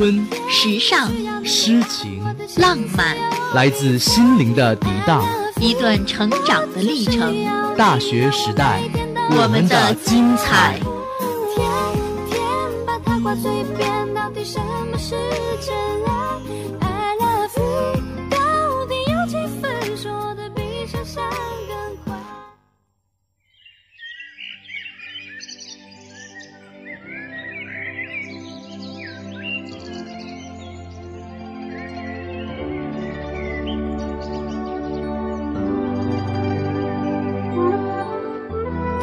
春、时尚、诗情、浪漫，来自心灵的涤荡，一段成长的历程。大学时代，我们的精彩。天天把它挂嘴边，到底什么是真爱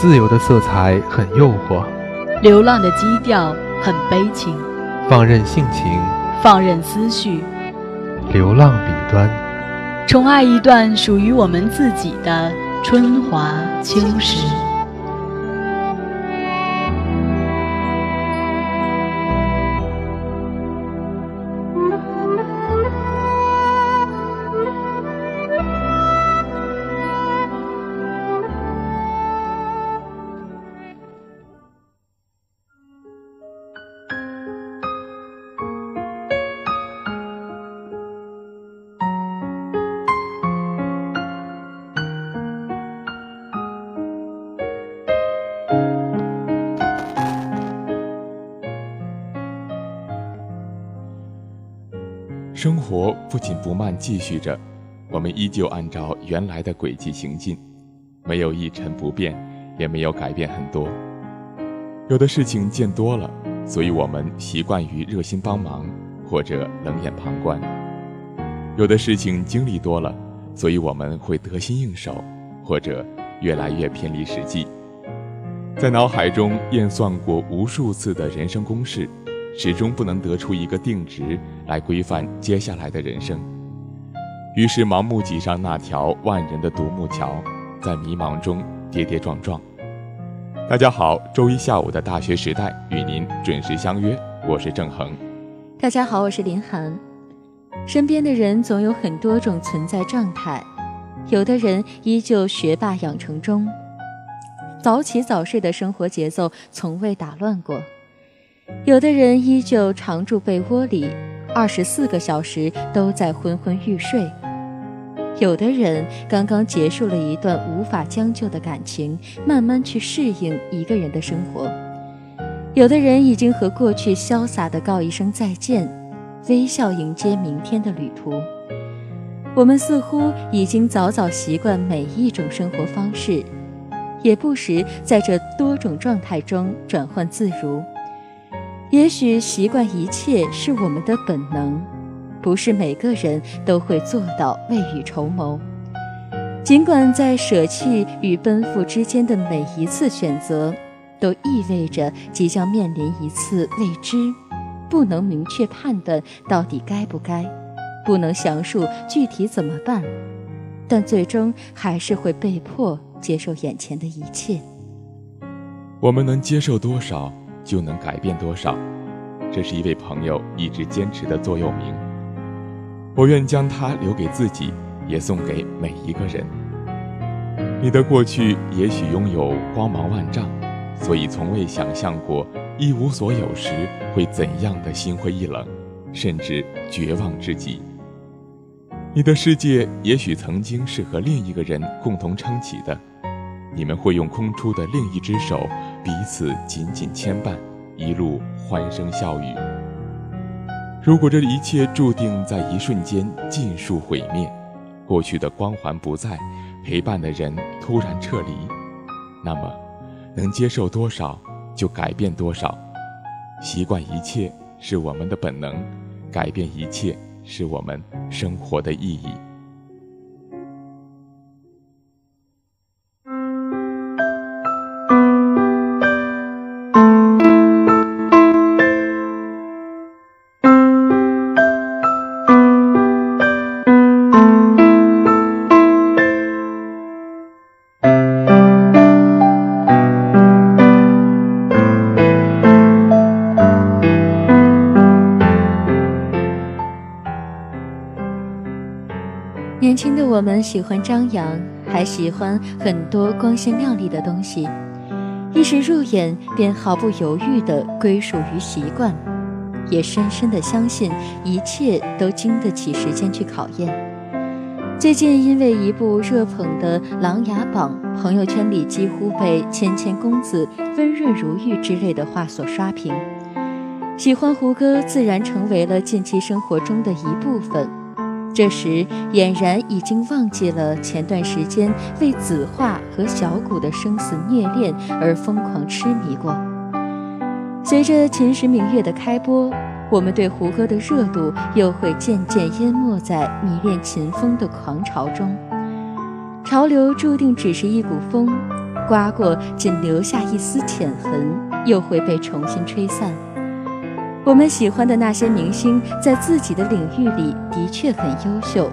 自由的色彩很诱惑，流浪的基调很悲情，放任性情，放任思绪，流浪彼端，宠爱一段属于我们自己的春华秋实。生活不紧不慢继续着，我们依旧按照原来的轨迹行进，没有一成不变，也没有改变很多。有的事情见多了，所以我们习惯于热心帮忙或者冷眼旁观；有的事情经历多了，所以我们会得心应手，或者越来越偏离实际。在脑海中验算过无数次的人生公式。始终不能得出一个定值来规范接下来的人生，于是盲目挤上那条万人的独木桥，在迷茫中跌跌撞撞。大家好，周一下午的大学时代与您准时相约，我是郑恒。大家好，我是林涵。身边的人总有很多种存在状态，有的人依旧学霸养成中，早起早睡的生活节奏从未打乱过。有的人依旧常住被窝里，二十四个小时都在昏昏欲睡；有的人刚刚结束了一段无法将就的感情，慢慢去适应一个人的生活；有的人已经和过去潇洒地告一声再见，微笑迎接明天的旅途。我们似乎已经早早习惯每一种生活方式，也不时在这多种状态中转换自如。也许习惯一切是我们的本能，不是每个人都会做到未雨绸缪。尽管在舍弃与奔赴之间的每一次选择，都意味着即将面临一次未知，不能明确判断到底该不该，不能详述具体怎么办，但最终还是会被迫接受眼前的一切。我们能接受多少？就能改变多少，这是一位朋友一直坚持的座右铭。我愿将它留给自己，也送给每一个人。你的过去也许拥有光芒万丈，所以从未想象过一无所有时会怎样的心灰意冷，甚至绝望至极。你的世界也许曾经是和另一个人共同撑起的。你们会用空出的另一只手，彼此紧紧牵绊，一路欢声笑语。如果这一切注定在一瞬间尽数毁灭，过去的光环不在，陪伴的人突然撤离，那么，能接受多少就改变多少。习惯一切是我们的本能，改变一切是我们生活的意义。年轻的我们喜欢张扬，还喜欢很多光鲜亮丽的东西，一时入眼便毫不犹豫地归属于习惯，也深深地相信一切都经得起时间去考验。最近因为一部热捧的《琅琊榜》，朋友圈里几乎被“谦谦公子”“温润如玉”之类的话所刷屏。喜欢胡歌，自然成为了近期生活中的一部分。这时俨然已经忘记了前段时间为子画和小谷的生死虐恋而疯狂痴迷过。随着《秦时明月》的开播，我们对胡歌的热度又会渐渐淹没在迷恋秦风的狂潮中。潮流注定只是一股风，刮过仅留下一丝浅痕，又会被重新吹散。我们喜欢的那些明星，在自己的领域里的确很优秀。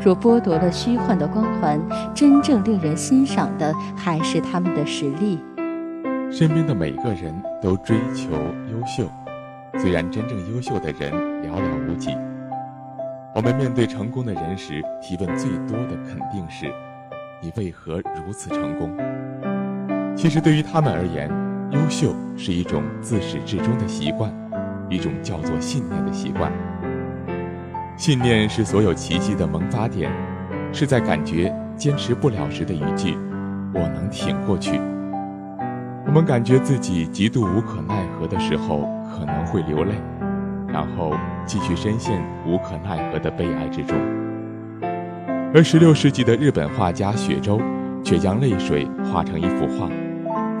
若剥夺了虚幻的光环，真正令人欣赏的还是他们的实力。身边的每个人都追求优秀，虽然真正优秀的人寥寥无几。我们面对成功的人时，提问最多的肯定是：你为何如此成功？其实对于他们而言，优秀是一种自始至终的习惯。一种叫做信念的习惯。信念是所有奇迹的萌发点，是在感觉坚持不了时的一句“我能挺过去”。我们感觉自己极度无可奈何的时候，可能会流泪，然后继续深陷无可奈何的悲哀之中。而十六世纪的日本画家雪舟，却将泪水画成一幅画，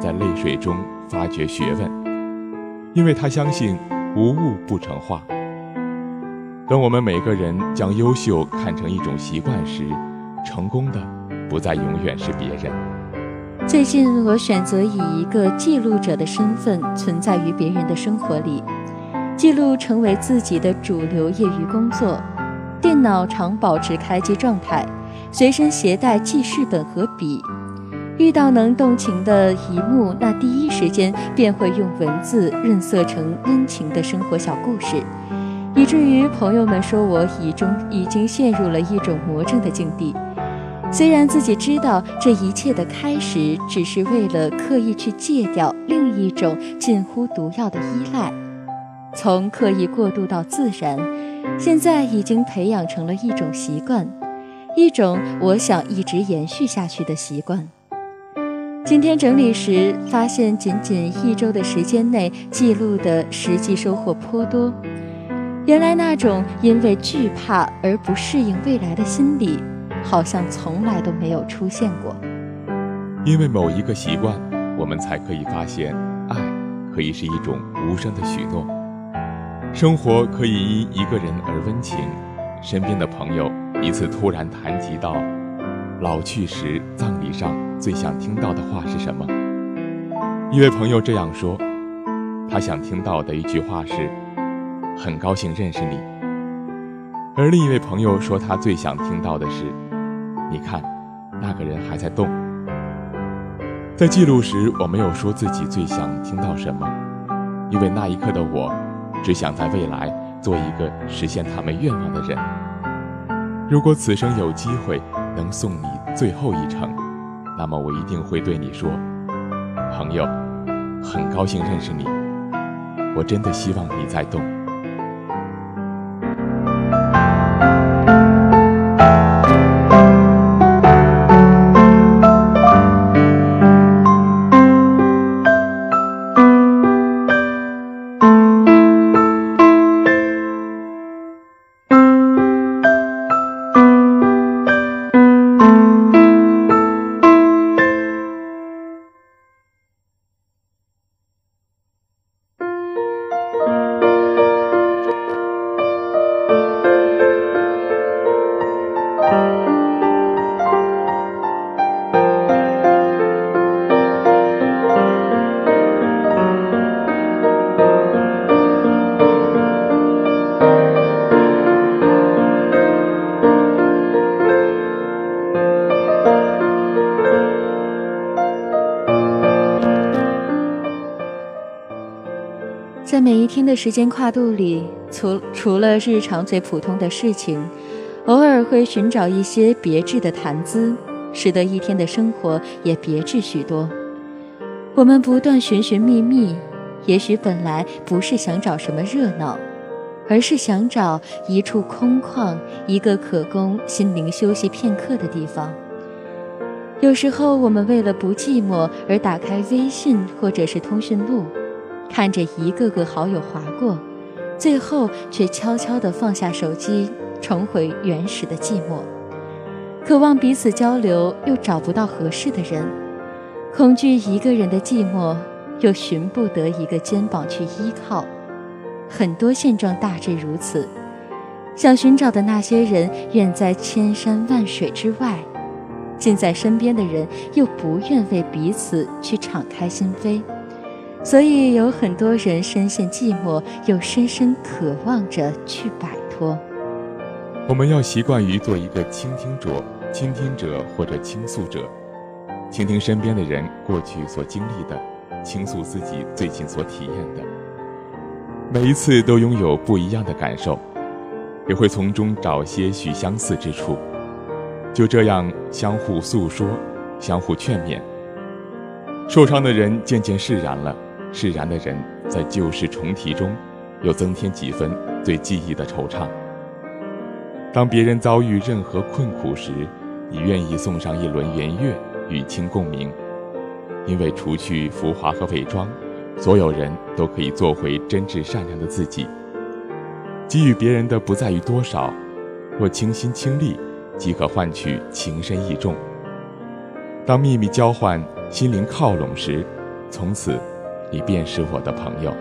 在泪水中发掘学问，因为他相信。无物不成画。当我们每个人将优秀看成一种习惯时，成功的不再永远是别人。最近，我选择以一个记录者的身份存在于别人的生活里，记录成为自己的主流业余工作。电脑常保持开机状态，随身携带记事本和笔。遇到能动情的一幕，那第一时间便会用文字润色成温情的生活小故事，以至于朋友们说我已中已经陷入了一种魔怔的境地。虽然自己知道这一切的开始只是为了刻意去戒掉另一种近乎毒药的依赖，从刻意过渡到自然，现在已经培养成了一种习惯，一种我想一直延续下去的习惯。今天整理时发现，仅仅一周的时间内记录的实际收获颇多。原来那种因为惧怕而不适应未来的心理，好像从来都没有出现过。因为某一个习惯，我们才可以发现，爱可以是一种无声的许诺，生活可以因一个人而温情。身边的朋友一次突然谈及到。老去时，葬礼上最想听到的话是什么？一位朋友这样说，他想听到的一句话是“很高兴认识你”。而另一位朋友说，他最想听到的是“你看，那个人还在动”。在记录时，我没有说自己最想听到什么，因为那一刻的我，只想在未来做一个实现他们愿望的人。如果此生有机会，能送你最后一程，那么我一定会对你说：“朋友，很高兴认识你，我真的希望你在动。”时间跨度里，除除了日常最普通的事情，偶尔会寻找一些别致的谈资，使得一天的生活也别致许多。我们不断寻寻觅觅，也许本来不是想找什么热闹，而是想找一处空旷、一个可供心灵休息片刻的地方。有时候，我们为了不寂寞而打开微信或者是通讯录，看着一个个好友划过，最后却悄悄地放下手机，重回原始的寂寞。渴望彼此交流，又找不到合适的人。恐惧一个人的寂寞，又寻不得一个肩膀去依靠。很多现状大致如此。想寻找的那些人远在千山万水之外，近在身边的人又不愿为彼此去敞开心扉，所以有很多人深陷寂寞，又深深渴望着去摆脱。我们要习惯于做一个倾听者、倾听者或者倾诉者。倾听身边的人过去所经历的，倾诉自己最近所体验的，每一次都拥有不一样的感受，也会从中找些许相似之处。就这样相互诉说，相互劝勉，受伤的人渐渐释然了，释然的人在旧事重提中，又增添几分对记忆的惆怅。当别人遭遇任何困苦时，你愿意送上一轮圆月。与清共鸣，因为除去浮华和伪装，所有人都可以做回真挚善良的自己。给予别人的不在于多少，若倾心倾力，即可换取情深意重。当秘密交换，心灵靠拢时，从此，你便是我的朋友。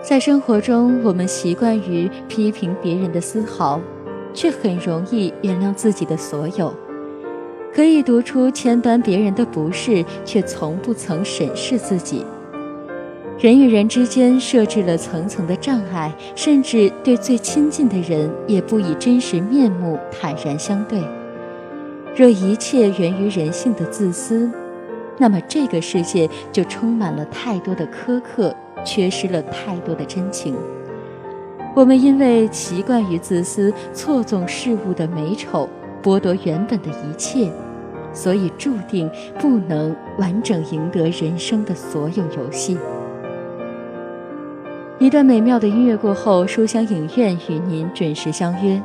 在生活中，我们习惯于批评别人的丝毫，却很容易原谅自己的所有。可以读出千般别人的不是，却从不曾审视自己。人与人之间设置了层层的障碍，甚至对最亲近的人也不以真实面目坦然相对。若一切源于人性的自私，那么这个世界就充满了太多的苛刻，缺失了太多的真情。我们因为习惯于自私，错纵事物的美丑，剥夺原本的一切。所以注定不能完整赢得人生的所有游戏。一段美妙的音乐过后，书香影院与您准时相约。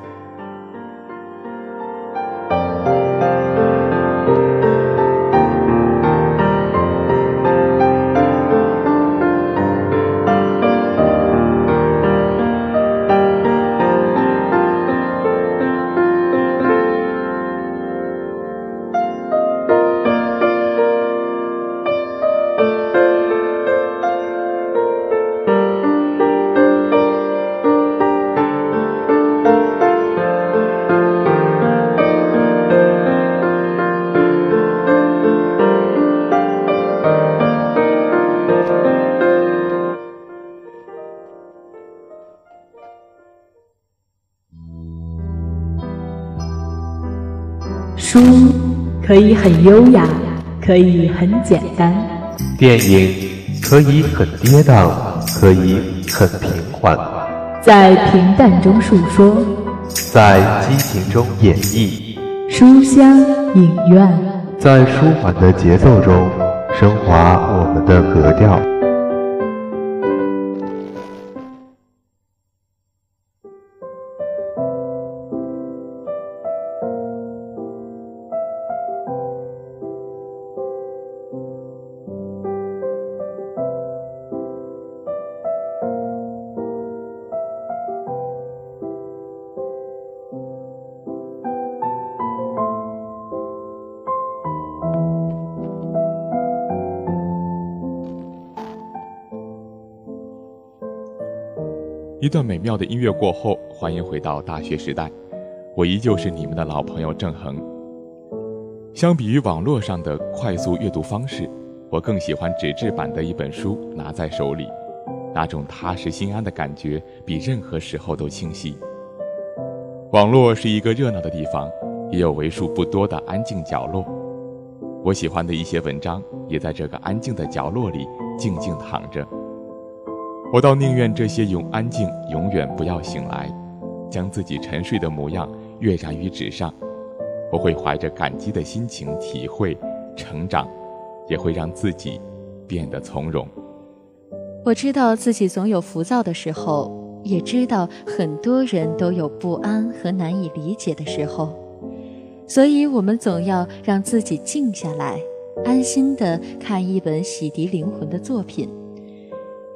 可以很优雅，可以很简单；电影可以很跌宕，可以很平缓。在平淡中述说，在激情中演绎。书香影院，在舒缓的节奏中升华我们的格调。一段美妙的音乐过后，欢迎回到大学时代，我依旧是你们的老朋友郑恒。相比于网络上的快速阅读方式，我更喜欢纸质版的一本书拿在手里，那种踏实心安的感觉比任何时候都清晰。网络是一个热闹的地方，也有为数不多的安静角落。我喜欢的一些文章也在这个安静的角落里静静躺着。我倒宁愿这些永安静永远不要醒来，将自己沉睡的模样跃然于纸上，我会怀着感激的心情体会、成长，也会让自己变得从容。我知道自己总有浮躁的时候，也知道很多人都有不安和难以理解的时候，所以我们总要让自己静下来，安心的看一本洗涤灵魂的作品。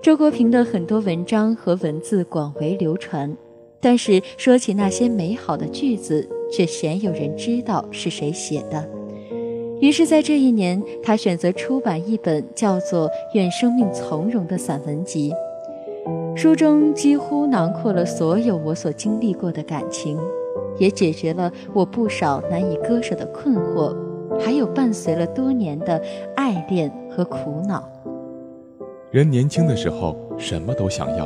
周国平的很多文章和文字广为流传，但是说起那些美好的句子，却鲜有人知道是谁写的。于是，在这一年，他选择出版一本叫做《愿生命从容》的散文集。书中几乎囊括了所有我所经历过的感情，也解决了我不少难以割舍的困惑，还有伴随了多年的爱恋和苦恼。人年轻的时候什么都想要，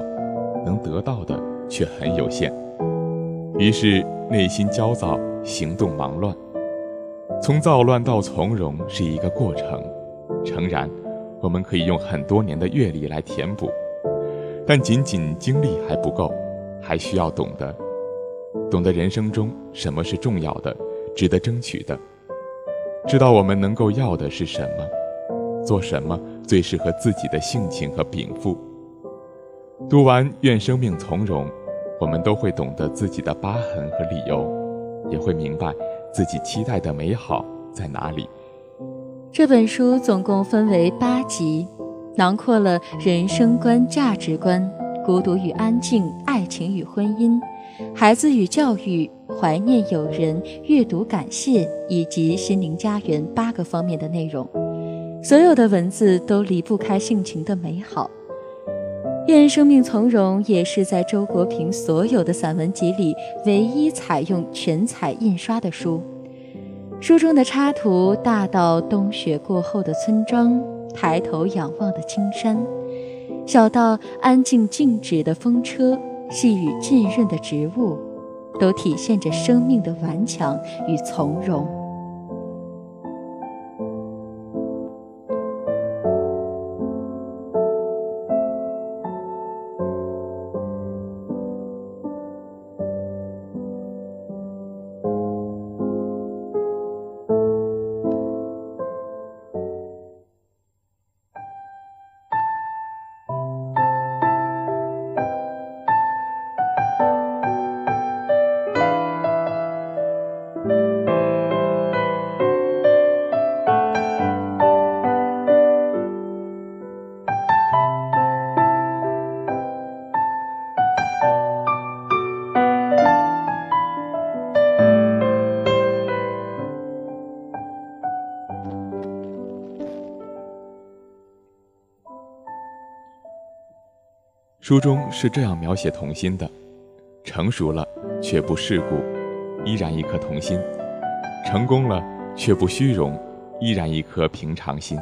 能得到的却很有限，于是内心焦躁，行动忙乱。从躁乱到从容是一个过程，诚然，我们可以用很多年的阅历来填补，但仅仅经历还不够，还需要懂得，懂得人生中什么是重要的，值得争取的，知道我们能够要的是什么，做什么最适合自己的性情和禀赋。读完《愿生命从容》，我们都会懂得自己的疤痕和理由，也会明白。自己期待的美好在哪里？这本书总共分为八集，囊括了人生观、价值观、孤独与安静、爱情与婚姻、孩子与教育、怀念友人、阅读感谢以及心灵家园八个方面的内容。所有的文字都离不开性情的美好。愿生命从容也是在周国平所有的散文集里唯一采用全彩印刷的书。书中的插图大到冬雪过后的村庄，抬头仰望的青山，小到安静静止的风车，细雨浸润的植物，都体现着生命的顽强与从容。书中是这样描写童心的：成熟了却不世故，依然一颗童心；成功了却不虚荣，依然一颗平常心。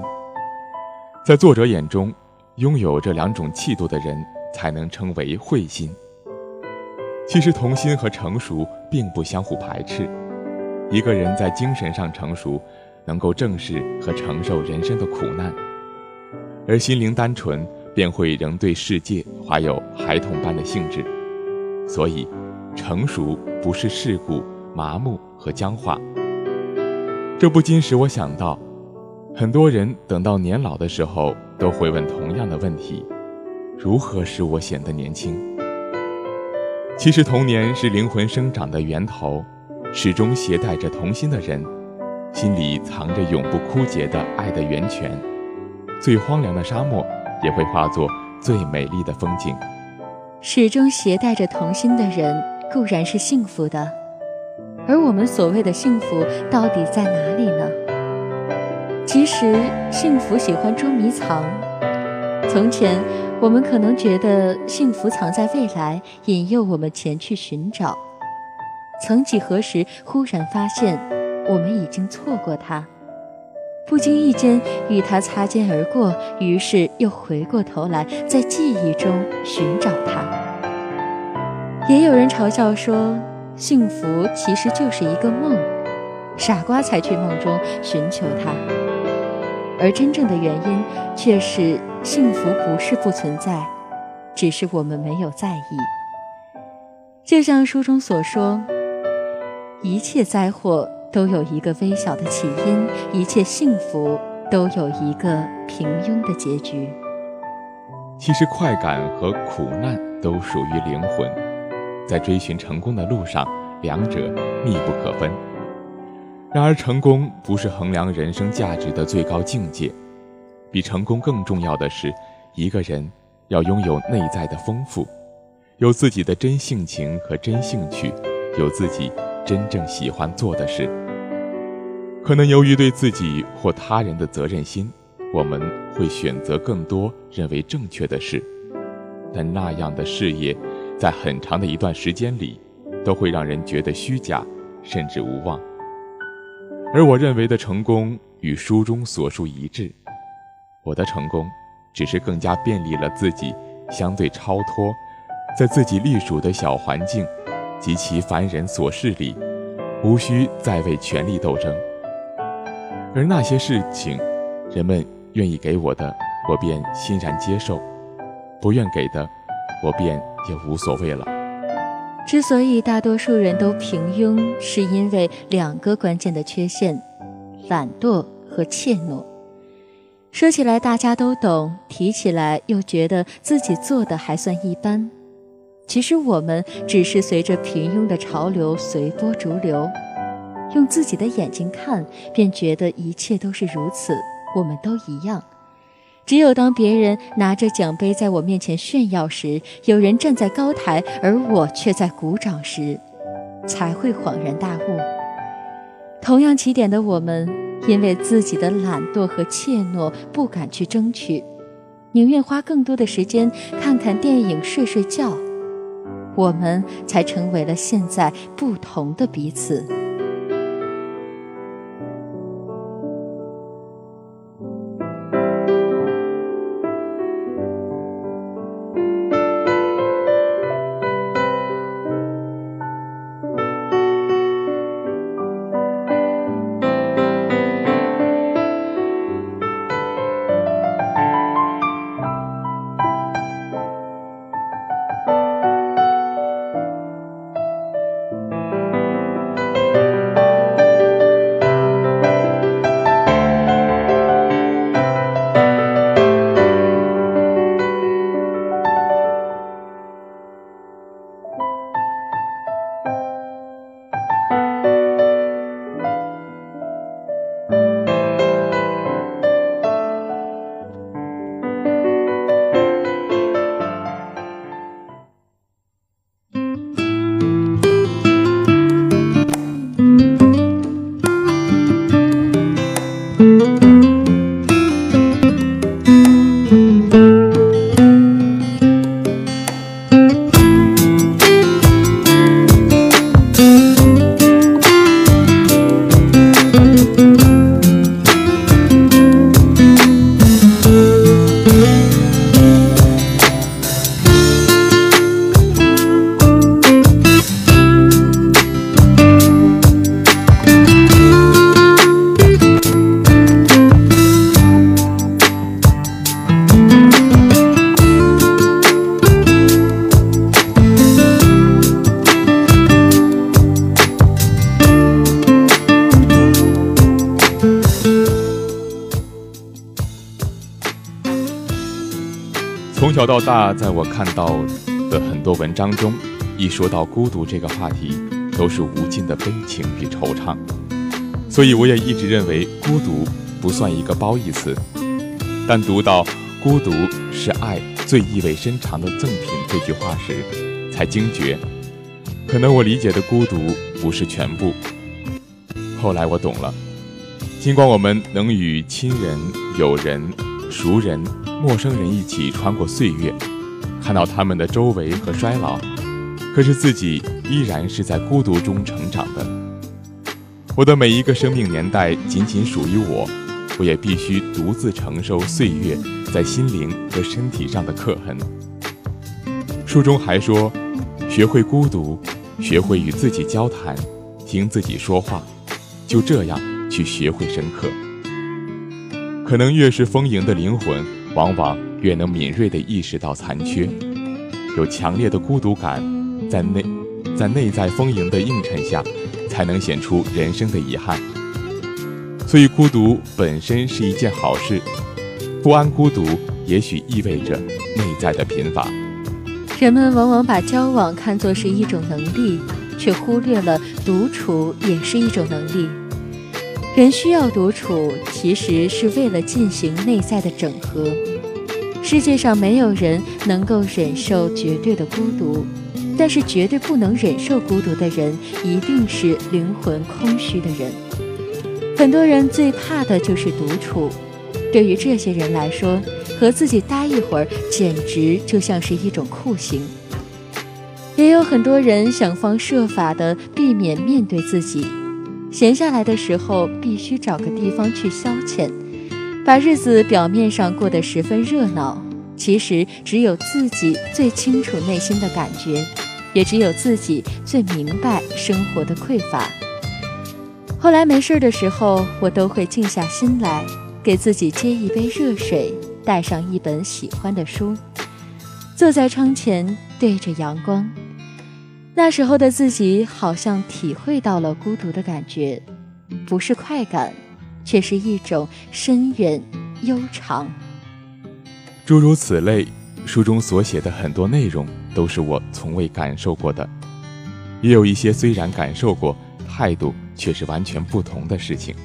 在作者眼中，拥有这两种气度的人才能称为慧心。其实，童心和成熟并不相互排斥。一个人在精神上成熟，能够正视和承受人生的苦难；而心灵单纯。便会仍对世界怀有孩童般的兴致，所以，成熟不是世故、麻木和僵化。这不禁使我想到，很多人等到年老的时候，都会问同样的问题：如何使我显得年轻？其实，童年是灵魂生长的源头，始终携带着童心的人，心里藏着永不枯竭的爱的源泉。最荒凉的沙漠。也会化作最美丽的风景。始终携带着童心的人固然是幸福的，而我们所谓的幸福到底在哪里呢？其实，幸福喜欢捉迷藏。从前，我们可能觉得幸福藏在未来，引诱我们前去寻找。曾几何时，忽然发现，我们已经错过它。不经意间与他擦肩而过，于是又回过头来，在记忆中寻找他。也有人嘲笑说，幸福其实就是一个梦，傻瓜才去梦中寻求它。而真正的原因却是，幸福不是不存在，只是我们没有在意。就像书中所说，一切灾祸都有一个微小的起因，一切幸福都有一个平庸的结局。其实，快感和苦难都属于灵魂，在追寻成功的路上，两者密不可分。然而，成功不是衡量人生价值的最高境界，比成功更重要的是，一个人要拥有内在的丰富，有自己的真性情和真兴趣，有自己真正喜欢做的事。可能由于对自己或他人的责任心。我们会选择更多认为正确的事，但那样的事业，在很长的一段时间里，都会让人觉得虚假，甚至无望。而我认为的成功与书中所述一致，我的成功，只是更加便利了自己，相对超脱，在自己隶属的小环境及其凡人琐事里，无需再为权力斗争。而那些事情，人们。愿意给我的，我便欣然接受；不愿给的，我便也无所谓了。之所以大多数人都平庸，是因为两个关键的缺陷：懒惰和怯懦。说起来大家都懂，提起来又觉得自己做的还算一般。其实我们只是随着平庸的潮流随波逐流，用自己的眼睛看，便觉得一切都是如此。我们都一样，只有当别人拿着奖杯在我面前炫耀时，有人站在高台，而我却在鼓掌时，才会恍然大悟。同样起点的我们，因为自己的懒惰和怯懦，不敢去争取，宁愿花更多的时间看看电影、睡睡觉，我们才成为了现在不同的彼此。到大，在我看到的很多文章中，一说到孤独这个话题，都是无尽的悲情与惆怅。所以，我也一直认为孤独不算一个褒义词。但读到“孤独是爱最意味深长的赠品”这句话时，才惊觉，可能我理解的孤独不是全部。后来我懂了，尽管我们能与亲人、友人、熟人。陌生人一起穿过岁月，看到他们的周围和衰老，可是自己依然是在孤独中成长的。我的每一个生命年代仅仅属于我，我也必须独自承受岁月在心灵和身体上的刻痕。书中还说，学会孤独，学会与自己交谈，听自己说话，就这样去学会深刻。可能越是丰盈的灵魂。往往越能敏锐地意识到残缺，有强烈的孤独感，在内在内在丰盈的映衬下，才能显出人生的遗憾。所以，孤独本身是一件好事，不安孤独也许意味着内在的贫乏。人们往往把交往看作是一种能力，却忽略了独处也是一种能力。人需要独处，其实是为了进行内在的整合。世界上没有人能够忍受绝对的孤独，但是绝对不能忍受孤独的人，一定是灵魂空虚的人。很多人最怕的就是独处，对于这些人来说，和自己待一会儿，简直就像是一种酷刑。也有很多人想方设法的避免面对自己，闲下来的时候必须找个地方去消遣。把日子表面上过得十分热闹，其实只有自己最清楚内心的感觉，也只有自己最明白生活的匮乏。后来没事的时候，我都会静下心来，给自己接一杯热水，带上一本喜欢的书，坐在窗前对着阳光。那时候的自己好像体会到了孤独的感觉，不是快感。却是一种深远悠长。诸如此类，书中所写的很多内容都是我从未感受过的，也有一些虽然感受过，态度却是完全不同的事情。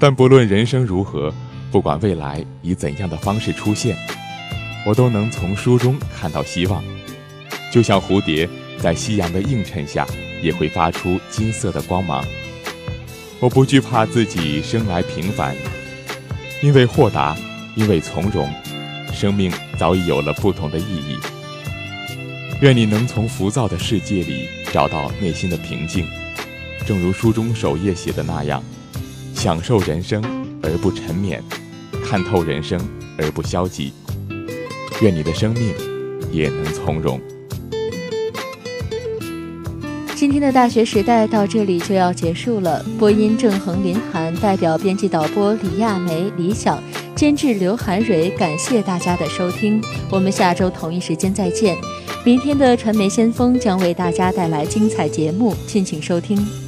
但不论人生如何，不管未来以怎样的方式出现，我都能从书中看到希望。就像蝴蝶在夕阳的映衬下，也会发出金色的光芒。我不惧怕自己生来平凡，因为豁达，因为从容，生命早已有了不同的意义。愿你能从浮躁的世界里找到内心的平静，正如书中首页写的那样，享受人生而不沉湎，看透人生而不消极。愿你的生命也能从容。今天的大学时代到这里就要结束了。播音郑恒、林涵，代表编辑导播李亚梅、李想，监制刘涵蕊，感谢大家的收听。我们下周同一时间再见。明天的传媒先锋将为大家带来精彩节目，敬请收听。